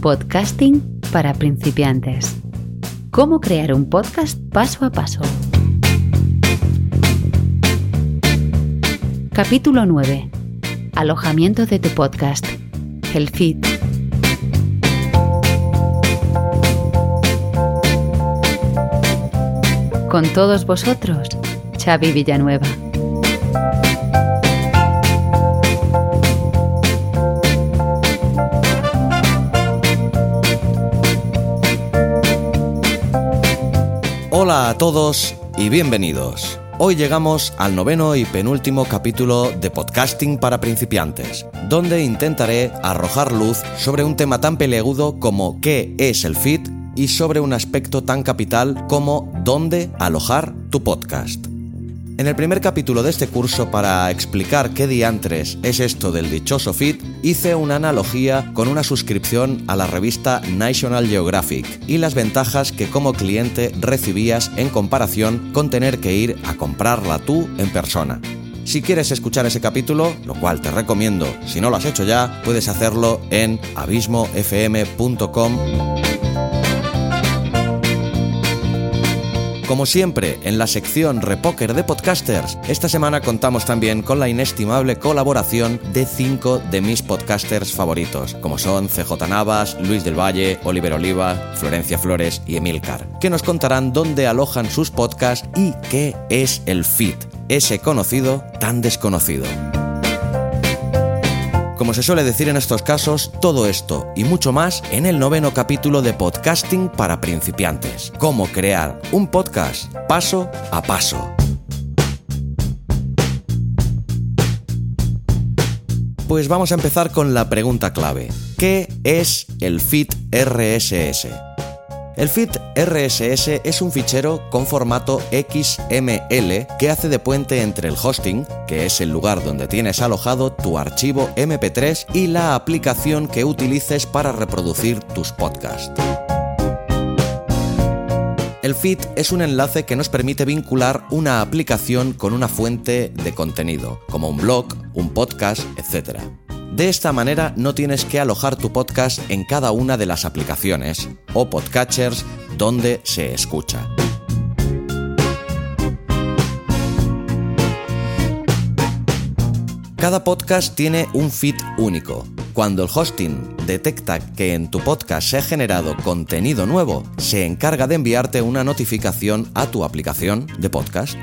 Podcasting para principiantes. Cómo crear un podcast paso a paso. Capítulo 9. Alojamiento de tu podcast. El feed. Con todos vosotros, Xavi Villanueva. Hola a todos y bienvenidos. Hoy llegamos al noveno y penúltimo capítulo de Podcasting para principiantes, donde intentaré arrojar luz sobre un tema tan peleagudo como qué es el feed y sobre un aspecto tan capital como dónde alojar tu podcast. En el primer capítulo de este curso, para explicar qué diantres es esto del dichoso feed, hice una analogía con una suscripción a la revista National Geographic y las ventajas que como cliente recibías en comparación con tener que ir a comprarla tú en persona. Si quieres escuchar ese capítulo, lo cual te recomiendo, si no lo has hecho ya, puedes hacerlo en abismofm.com Como siempre, en la sección Repoker de Podcasters, esta semana contamos también con la inestimable colaboración de cinco de mis podcasters favoritos, como son CJ Navas, Luis del Valle, Oliver Oliva, Florencia Flores y Emilcar, que nos contarán dónde alojan sus podcasts y qué es el feed, ese conocido tan desconocido. Como se suele decir en estos casos, todo esto y mucho más en el noveno capítulo de Podcasting para principiantes. Cómo crear un podcast paso a paso. Pues vamos a empezar con la pregunta clave. ¿Qué es el feed RSS? El feed RSS es un fichero con formato XML que hace de puente entre el hosting, que es el lugar donde tienes alojado tu archivo MP3, y la aplicación que utilices para reproducir tus podcasts. El feed es un enlace que nos permite vincular una aplicación con una fuente de contenido, como un blog, un podcast, etc. De esta manera no tienes que alojar tu podcast en cada una de las aplicaciones o podcatchers donde se escucha. Cada podcast tiene un feed único. Cuando el hosting detecta que en tu podcast se ha generado contenido nuevo, se encarga de enviarte una notificación a tu aplicación de podcast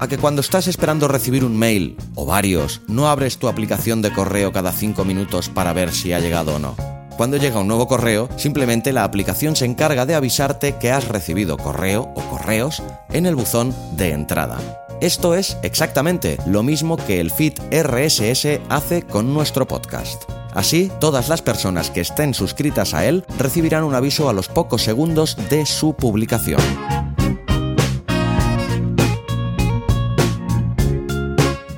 a que cuando estás esperando recibir un mail o varios, no abres tu aplicación de correo cada 5 minutos para ver si ha llegado o no. Cuando llega un nuevo correo, simplemente la aplicación se encarga de avisarte que has recibido correo o correos en el buzón de entrada. Esto es exactamente lo mismo que el feed RSS hace con nuestro podcast. Así, todas las personas que estén suscritas a él recibirán un aviso a los pocos segundos de su publicación.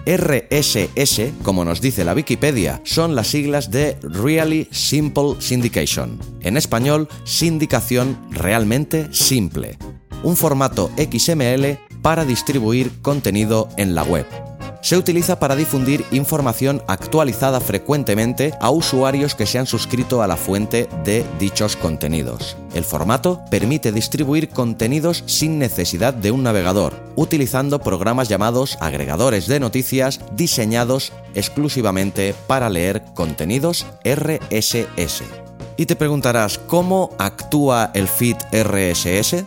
RSS, como nos dice la Wikipedia, son las siglas de Really Simple Syndication. En español, sindicación realmente simple. Un formato XML para distribuir contenido en la web se utiliza para difundir información actualizada frecuentemente a usuarios que se han suscrito a la fuente de dichos contenidos. El formato permite distribuir contenidos sin necesidad de un navegador, utilizando programas llamados agregadores de noticias diseñados exclusivamente para leer contenidos RSS. Y te preguntarás, ¿cómo actúa el feed RSS?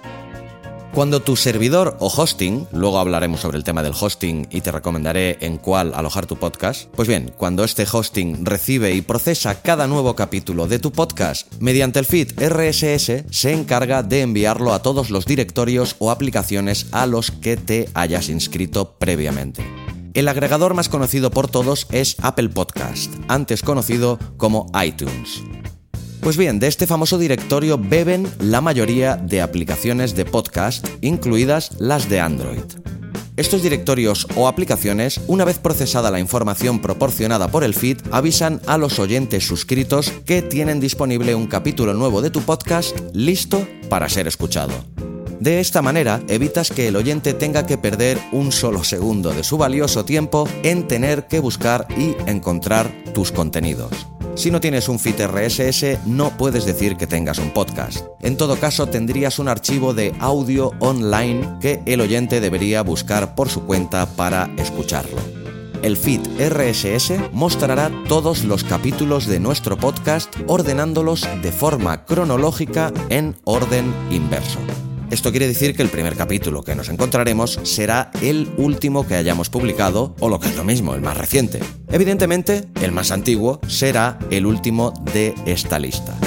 Cuando tu servidor o hosting, luego hablaremos sobre el tema del hosting y te recomendaré en cuál alojar tu podcast, pues bien, cuando este hosting recibe y procesa cada nuevo capítulo de tu podcast mediante el feed RSS, se encarga de enviarlo a todos los directorios o aplicaciones a los que te hayas inscrito previamente. El agregador más conocido por todos es Apple Podcast, antes conocido como iTunes. Pues bien, de este famoso directorio beben la mayoría de aplicaciones de podcast, incluidas las de Android. Estos directorios o aplicaciones, una vez procesada la información proporcionada por el feed, avisan a los oyentes suscritos que tienen disponible un capítulo nuevo de tu podcast listo para ser escuchado. De esta manera evitas que el oyente tenga que perder un solo segundo de su valioso tiempo en tener que buscar y encontrar tus contenidos. Si no tienes un feed RSS, no puedes decir que tengas un podcast. En todo caso, tendrías un archivo de audio online que el oyente debería buscar por su cuenta para escucharlo. El feed RSS mostrará todos los capítulos de nuestro podcast ordenándolos de forma cronológica en orden inverso. Esto quiere decir que el primer capítulo que nos encontraremos será el último que hayamos publicado, o lo que es lo mismo, el más reciente. Evidentemente, el más antiguo será el último de esta lista.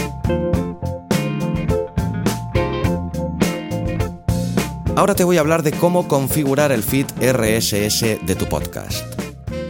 Ahora te voy a hablar de cómo configurar el feed RSS de tu podcast.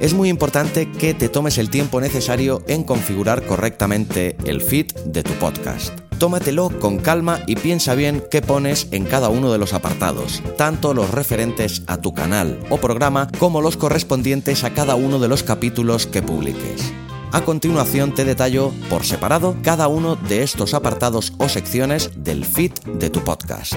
Es muy importante que te tomes el tiempo necesario en configurar correctamente el feed de tu podcast. Tómatelo con calma y piensa bien qué pones en cada uno de los apartados, tanto los referentes a tu canal o programa como los correspondientes a cada uno de los capítulos que publiques. A continuación te detallo por separado cada uno de estos apartados o secciones del feed de tu podcast.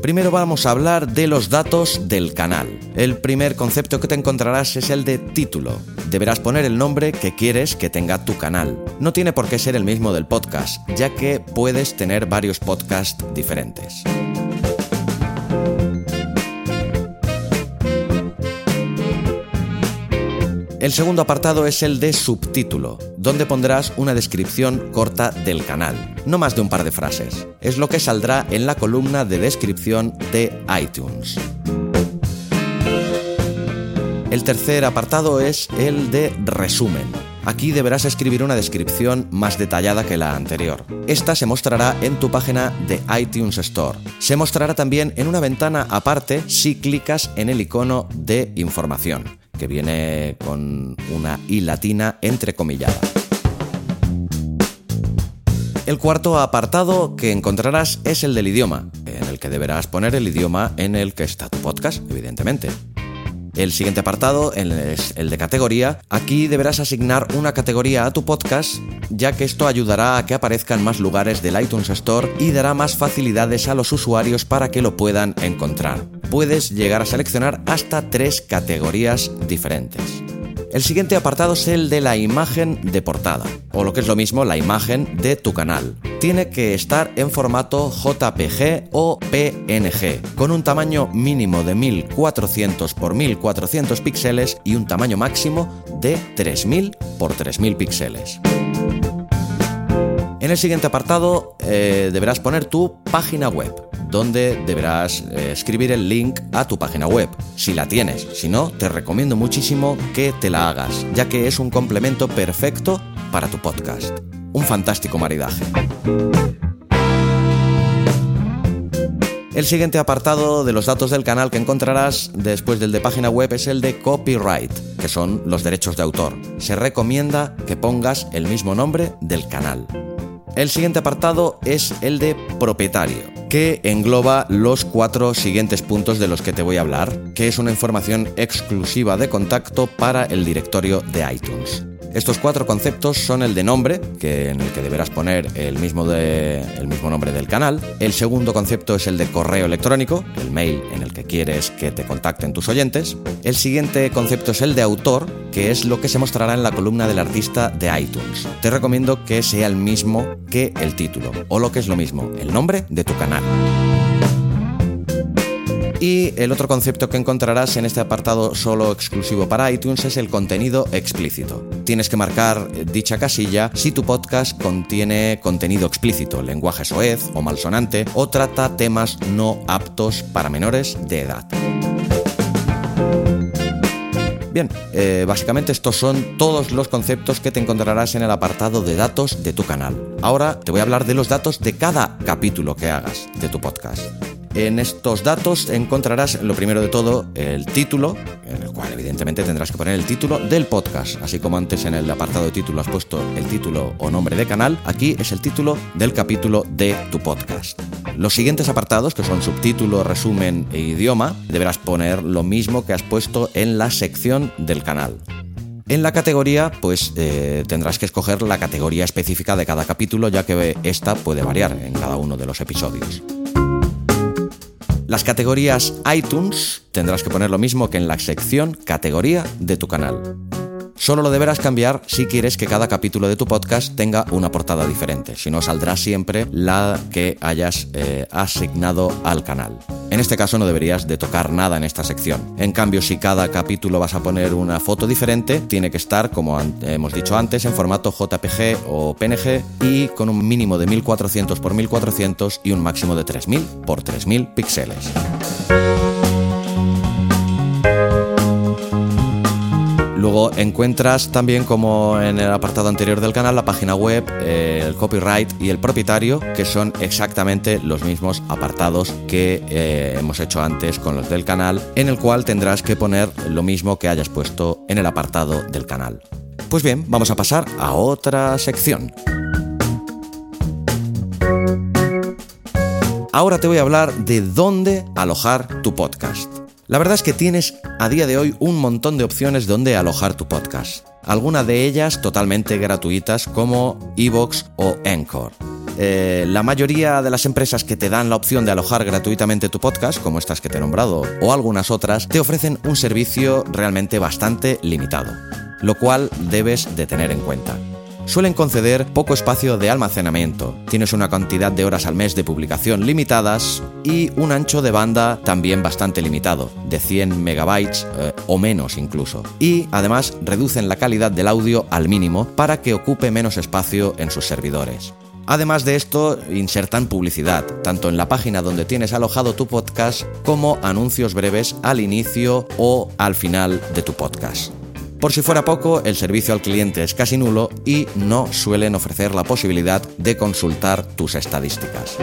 Primero vamos a hablar de los datos del canal. El primer concepto que te encontrarás es el de título. Deberás poner el nombre que quieres que tenga tu canal. No tiene por qué ser el mismo del podcast, ya que puedes tener varios podcasts diferentes. El segundo apartado es el de subtítulo, donde pondrás una descripción corta del canal, no más de un par de frases. Es lo que saldrá en la columna de descripción de iTunes. El tercer apartado es el de resumen. Aquí deberás escribir una descripción más detallada que la anterior. Esta se mostrará en tu página de iTunes Store. Se mostrará también en una ventana aparte si clicas en el icono de información que viene con una I latina entrecomillada. El cuarto apartado que encontrarás es el del idioma, en el que deberás poner el idioma en el que está tu podcast, evidentemente. El siguiente apartado es el de categoría. Aquí deberás asignar una categoría a tu podcast, ya que esto ayudará a que aparezca en más lugares del iTunes Store y dará más facilidades a los usuarios para que lo puedan encontrar. Puedes llegar a seleccionar hasta tres categorías diferentes. El siguiente apartado es el de la imagen de portada, o lo que es lo mismo, la imagen de tu canal. Tiene que estar en formato JPG o PNG, con un tamaño mínimo de 1400 x 1400 píxeles y un tamaño máximo de 3000 x 3000 píxeles. En el siguiente apartado eh, deberás poner tu página web donde deberás eh, escribir el link a tu página web, si la tienes. Si no, te recomiendo muchísimo que te la hagas, ya que es un complemento perfecto para tu podcast. Un fantástico maridaje. El siguiente apartado de los datos del canal que encontrarás después del de página web es el de copyright, que son los derechos de autor. Se recomienda que pongas el mismo nombre del canal. El siguiente apartado es el de propietario, que engloba los cuatro siguientes puntos de los que te voy a hablar, que es una información exclusiva de contacto para el directorio de iTunes. Estos cuatro conceptos son el de nombre, que en el que deberás poner el mismo, el mismo nombre del canal. El segundo concepto es el de correo electrónico, el mail en el que quieres que te contacten tus oyentes. El siguiente concepto es el de autor, que es lo que se mostrará en la columna del artista de iTunes. Te recomiendo que sea el mismo que el título, o lo que es lo mismo, el nombre de tu canal. Y el otro concepto que encontrarás en este apartado solo exclusivo para iTunes es el contenido explícito. Tienes que marcar eh, dicha casilla si tu podcast contiene contenido explícito, lenguaje soez o malsonante o trata temas no aptos para menores de edad. Bien, eh, básicamente estos son todos los conceptos que te encontrarás en el apartado de datos de tu canal. Ahora te voy a hablar de los datos de cada capítulo que hagas de tu podcast. En estos datos encontrarás lo primero de todo el título, en el cual evidentemente tendrás que poner el título del podcast, así como antes en el apartado de título has puesto el título o nombre de canal, aquí es el título del capítulo de tu podcast. Los siguientes apartados, que son subtítulo, resumen e idioma, deberás poner lo mismo que has puesto en la sección del canal. En la categoría, pues eh, tendrás que escoger la categoría específica de cada capítulo, ya que esta puede variar en cada uno de los episodios. Las categorías iTunes tendrás que poner lo mismo que en la sección categoría de tu canal. Solo lo deberás cambiar si quieres que cada capítulo de tu podcast tenga una portada diferente, si no saldrá siempre la que hayas eh, asignado al canal. En este caso no deberías de tocar nada en esta sección. En cambio, si cada capítulo vas a poner una foto diferente, tiene que estar, como hemos dicho antes, en formato JPG o PNG y con un mínimo de 1400 x 1400 y un máximo de 3000 x 3000 píxeles. Luego encuentras también como en el apartado anterior del canal la página web, eh, el copyright y el propietario, que son exactamente los mismos apartados que eh, hemos hecho antes con los del canal, en el cual tendrás que poner lo mismo que hayas puesto en el apartado del canal. Pues bien, vamos a pasar a otra sección. Ahora te voy a hablar de dónde alojar tu podcast. La verdad es que tienes a día de hoy un montón de opciones donde alojar tu podcast. Algunas de ellas totalmente gratuitas como Evox o Anchor. Eh, la mayoría de las empresas que te dan la opción de alojar gratuitamente tu podcast, como estas que te he nombrado, o algunas otras, te ofrecen un servicio realmente bastante limitado, lo cual debes de tener en cuenta suelen conceder poco espacio de almacenamiento, tienes una cantidad de horas al mes de publicación limitadas y un ancho de banda también bastante limitado, de 100 megabytes eh, o menos incluso. Y además reducen la calidad del audio al mínimo para que ocupe menos espacio en sus servidores. Además de esto, insertan publicidad, tanto en la página donde tienes alojado tu podcast como anuncios breves al inicio o al final de tu podcast. Por si fuera poco, el servicio al cliente es casi nulo y no suelen ofrecer la posibilidad de consultar tus estadísticas.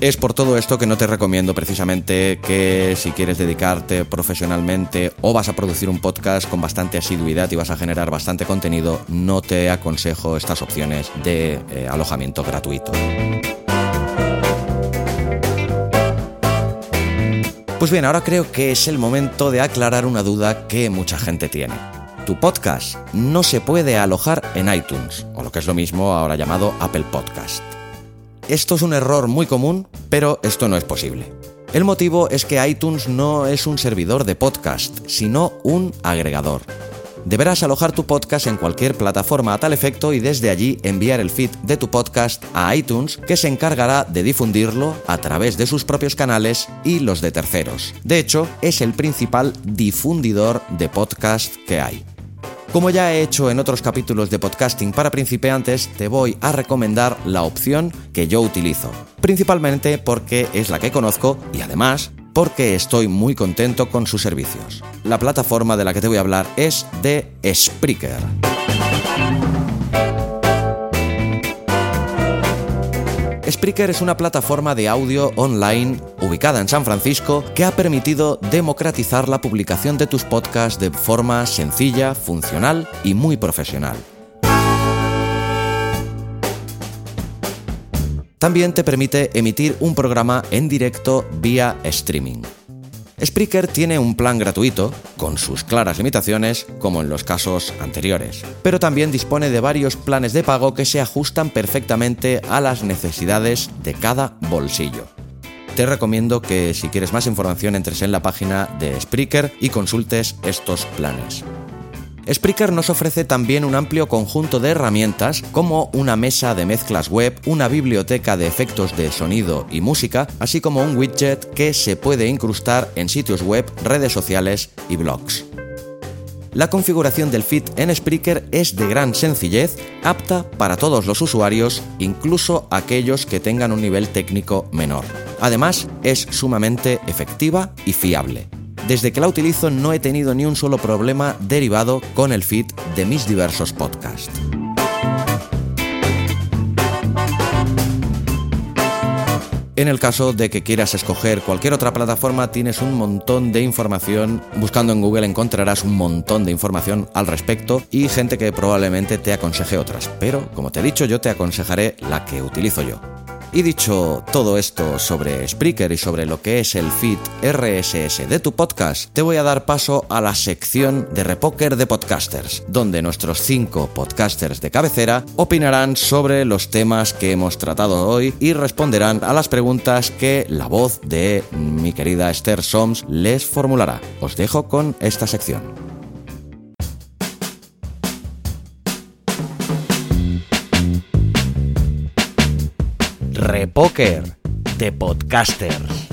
Es por todo esto que no te recomiendo precisamente que si quieres dedicarte profesionalmente o vas a producir un podcast con bastante asiduidad y vas a generar bastante contenido, no te aconsejo estas opciones de eh, alojamiento gratuito. Pues bien, ahora creo que es el momento de aclarar una duda que mucha gente tiene. Tu podcast no se puede alojar en iTunes, o lo que es lo mismo ahora llamado Apple Podcast. Esto es un error muy común, pero esto no es posible. El motivo es que iTunes no es un servidor de podcast, sino un agregador. Deberás alojar tu podcast en cualquier plataforma a tal efecto y desde allí enviar el feed de tu podcast a iTunes que se encargará de difundirlo a través de sus propios canales y los de terceros. De hecho, es el principal difundidor de podcast que hay. Como ya he hecho en otros capítulos de podcasting para principiantes, te voy a recomendar la opción que yo utilizo, principalmente porque es la que conozco y además porque estoy muy contento con sus servicios. La plataforma de la que te voy a hablar es de Spreaker. Spreaker es una plataforma de audio online ubicada en San Francisco que ha permitido democratizar la publicación de tus podcasts de forma sencilla, funcional y muy profesional. También te permite emitir un programa en directo vía streaming. Spreaker tiene un plan gratuito, con sus claras limitaciones, como en los casos anteriores, pero también dispone de varios planes de pago que se ajustan perfectamente a las necesidades de cada bolsillo. Te recomiendo que si quieres más información entres en la página de Spreaker y consultes estos planes. Spreaker nos ofrece también un amplio conjunto de herramientas como una mesa de mezclas web, una biblioteca de efectos de sonido y música, así como un widget que se puede incrustar en sitios web, redes sociales y blogs. La configuración del feed en Spreaker es de gran sencillez, apta para todos los usuarios, incluso aquellos que tengan un nivel técnico menor. Además, es sumamente efectiva y fiable. Desde que la utilizo no he tenido ni un solo problema derivado con el feed de mis diversos podcasts. En el caso de que quieras escoger cualquier otra plataforma, tienes un montón de información. Buscando en Google encontrarás un montón de información al respecto y gente que probablemente te aconseje otras. Pero, como te he dicho, yo te aconsejaré la que utilizo yo. Y dicho todo esto sobre Spreaker y sobre lo que es el feed RSS de tu podcast, te voy a dar paso a la sección de Repoker de Podcasters, donde nuestros cinco podcasters de cabecera opinarán sobre los temas que hemos tratado hoy y responderán a las preguntas que la voz de mi querida Esther Soms les formulará. Os dejo con esta sección. Repoker de Podcasters.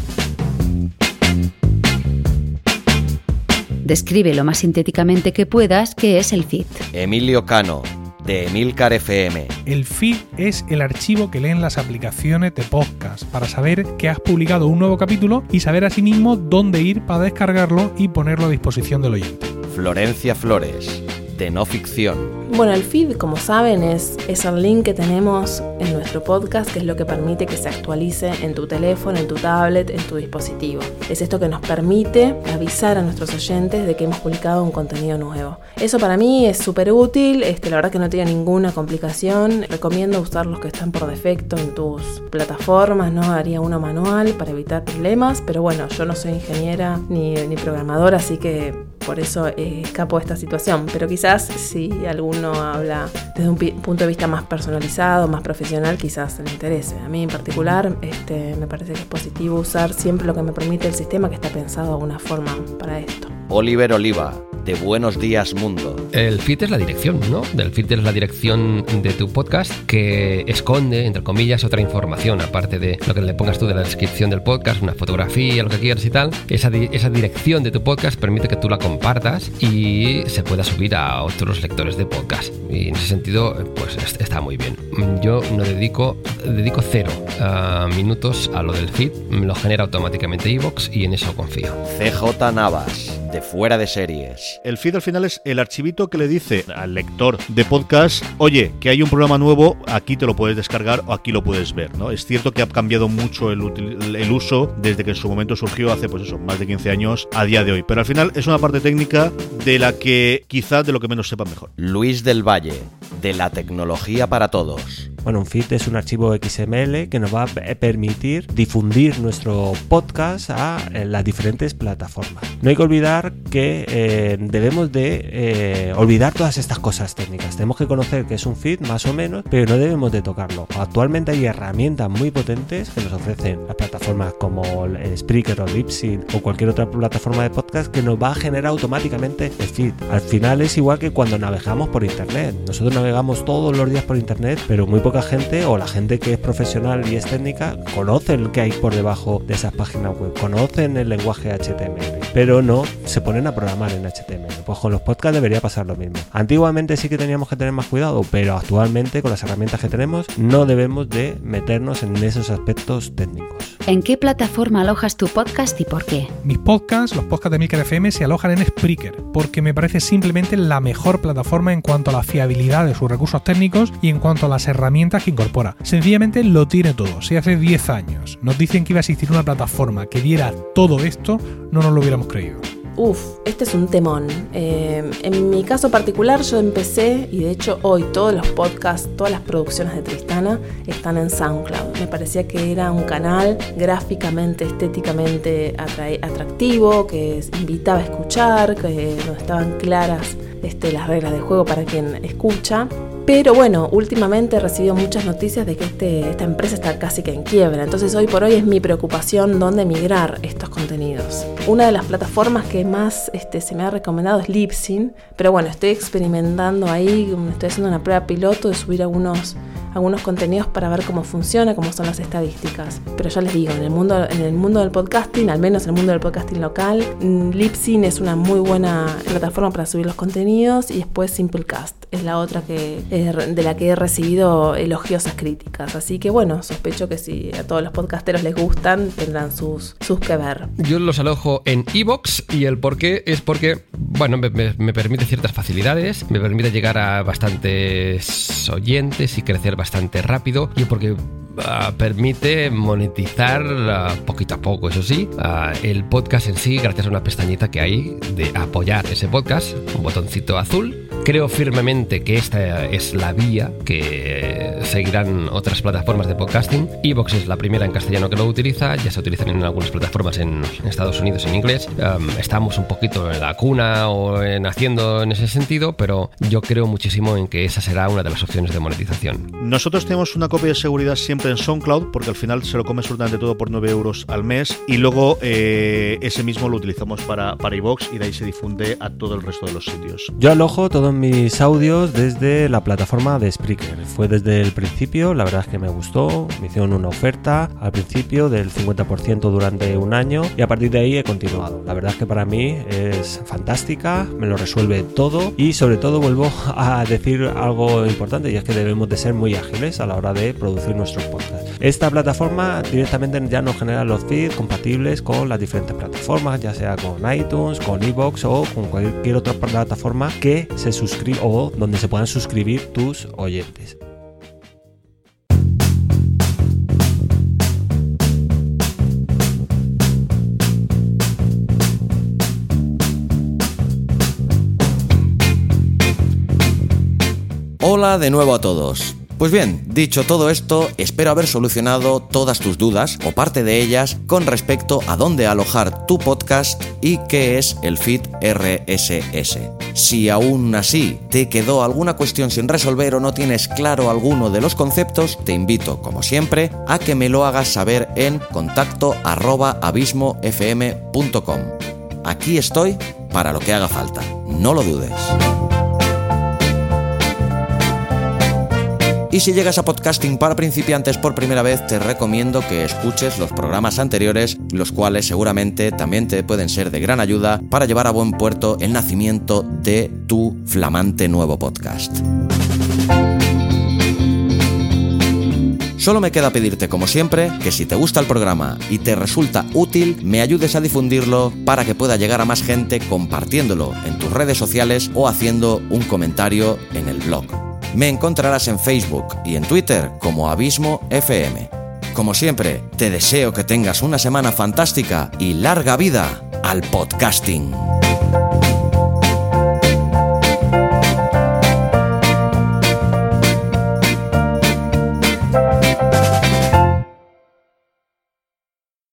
Describe lo más sintéticamente que puedas qué es el feed. Emilio Cano, de Emilcar FM. El feed es el archivo que leen las aplicaciones de podcast para saber que has publicado un nuevo capítulo y saber asimismo dónde ir para descargarlo y ponerlo a disposición del oyente. Florencia Flores, de No Ficción. Bueno, el feed, como saben, es, es el link que tenemos en nuestro podcast, que es lo que permite que se actualice en tu teléfono, en tu tablet, en tu dispositivo. Es esto que nos permite avisar a nuestros oyentes de que hemos publicado un contenido nuevo. Eso para mí es súper útil, este, la verdad que no tiene ninguna complicación. Recomiendo usar los que están por defecto en tus plataformas, no haría uno manual para evitar problemas, pero bueno, yo no soy ingeniera ni, ni programadora, así que por eso eh, escapo de esta situación. Pero quizás si alguno habla desde un punto de vista más personalizado, más profesional, quizás le interese. A mí en particular este, me parece que es positivo usar siempre lo que me permite el sistema que está pensado de alguna forma para esto. Oliver Oliva, de Buenos Días Mundo. El feed es la dirección, ¿no? Del feed es la dirección de tu podcast que esconde, entre comillas, otra información, aparte de lo que le pongas tú de la descripción del podcast, una fotografía, lo que quieras y tal. Esa, esa dirección de tu podcast permite que tú la compartas y se pueda subir a otros lectores de podcast. Y en ese sentido, pues está muy bien. Yo no dedico, dedico cero uh, minutos a lo del feed, me lo genera automáticamente iVoox y en eso confío. CJ Navas, de Fuera de Series. El feed al final es el archivito que le dice al lector de podcast, oye, que hay un programa nuevo, aquí te lo puedes descargar o aquí lo puedes ver, ¿no? Es cierto que ha cambiado mucho el, util- el uso desde que en su momento surgió hace, pues eso, más de 15 años a día de hoy. Pero al final es una parte técnica de la que quizás de lo que menos sepa mejor. Luis del Valle, de La Tecnología para Todos. Bueno, un feed es un archivo XML que nos va a pe- permitir difundir nuestro podcast a eh, las diferentes plataformas. No hay que olvidar que eh, debemos de eh, olvidar todas estas cosas técnicas. Tenemos que conocer que es un feed más o menos, pero no debemos de tocarlo. Actualmente hay herramientas muy potentes que nos ofrecen las plataformas como el Spreaker o Libsyn o cualquier otra plataforma de podcast que nos va a generar automáticamente el feed. Al final es igual que cuando navegamos por internet. Nosotros navegamos todos los días por internet, pero muy poca gente o la gente que es profesional y es técnica conocen lo que hay por debajo de esas páginas web, conocen el lenguaje HTML, pero no se ponen a programar en HTML. Pues con los podcasts debería pasar lo mismo. Antiguamente sí que teníamos que tener más cuidado, pero actualmente con las herramientas que tenemos no debemos de meternos en esos aspectos técnicos. ¿En qué plataforma alojas tu podcast y por qué? Mis podcasts, los podcasts de Milker FM, se alojan en Spreaker, porque me parece simplemente la mejor plataforma en cuanto a la fiabilidad de sus recursos técnicos y en cuanto a las herramientas que incorpora. Sencillamente lo tiene todo. Si hace 10 años nos dicen que iba a existir una plataforma que diera todo esto, no nos lo hubiéramos creído. Uf, este es un temón. Eh, en mi caso particular yo empecé, y de hecho hoy todos los podcasts, todas las producciones de Tristana están en SoundCloud. Me parecía que era un canal gráficamente, estéticamente atra- atractivo, que invitaba a escuchar, que donde estaban claras este, las reglas de juego para quien escucha. Pero bueno, últimamente he recibido muchas noticias de que este, esta empresa está casi que en quiebra. Entonces hoy por hoy es mi preocupación dónde migrar estos contenidos. Una de las plataformas que más este, se me ha recomendado es Libsyn. Pero bueno, estoy experimentando ahí, estoy haciendo una prueba piloto de subir algunos, algunos contenidos para ver cómo funciona, cómo son las estadísticas. Pero ya les digo, en el mundo, en el mundo del podcasting, al menos en el mundo del podcasting local, mm, Libsyn es una muy buena plataforma para subir los contenidos y después Simplecast es la otra que de la que he recibido elogiosas críticas. Así que bueno, sospecho que si a todos los podcasteros les gustan, tendrán sus, sus que ver. Yo los alojo en Evox y el por qué es porque, bueno, me- me permite ciertas facilidades, me permite llegar a bastantes oyentes y crecer bastante rápido y porque ah, permite monetizar ah, poquito a poco, eso sí, ah, el podcast en sí gracias a una pestañita que hay de apoyar ese podcast, un botoncito azul Creo firmemente que esta es la vía que seguirán otras plataformas de podcasting. Evox es la primera en castellano que lo utiliza, ya se utilizan en algunas plataformas en Estados Unidos en inglés. Um, estamos un poquito en la cuna o en haciendo en ese sentido, pero yo creo muchísimo en que esa será una de las opciones de monetización. Nosotros tenemos una copia de seguridad siempre en SoundCloud, porque al final se lo come absolutamente todo por 9 euros al mes, y luego eh, ese mismo lo utilizamos para, para iVox y de ahí se difunde a todo el resto de los sitios. Yo alojo todos mis audios desde la plataforma de Spreaker. Fue desde el principio, la verdad es que me gustó, me hicieron una oferta al principio del 50% durante un año y a partir de ahí he continuado. La verdad es que para mí es fantástica, me lo resuelve todo y sobre todo vuelvo a decir algo importante y es que debemos de ser muy ágiles a la hora de producir nuestros Esta plataforma directamente ya nos genera los feeds compatibles con las diferentes plataformas, ya sea con iTunes, con Evox o con cualquier otra plataforma que se suscriba o donde se puedan suscribir tus oyentes. Hola de nuevo a todos. Pues bien, dicho todo esto, espero haber solucionado todas tus dudas o parte de ellas con respecto a dónde alojar tu podcast y qué es el feed RSS. Si aún así te quedó alguna cuestión sin resolver o no tienes claro alguno de los conceptos, te invito, como siempre, a que me lo hagas saber en contacto abismofm.com. Aquí estoy para lo que haga falta, no lo dudes. Y si llegas a podcasting para principiantes por primera vez, te recomiendo que escuches los programas anteriores, los cuales seguramente también te pueden ser de gran ayuda para llevar a buen puerto el nacimiento de tu flamante nuevo podcast. Solo me queda pedirte, como siempre, que si te gusta el programa y te resulta útil, me ayudes a difundirlo para que pueda llegar a más gente compartiéndolo en tus redes sociales o haciendo un comentario en el blog. Me encontrarás en Facebook y en Twitter como Abismo FM. Como siempre, te deseo que tengas una semana fantástica y larga vida al podcasting.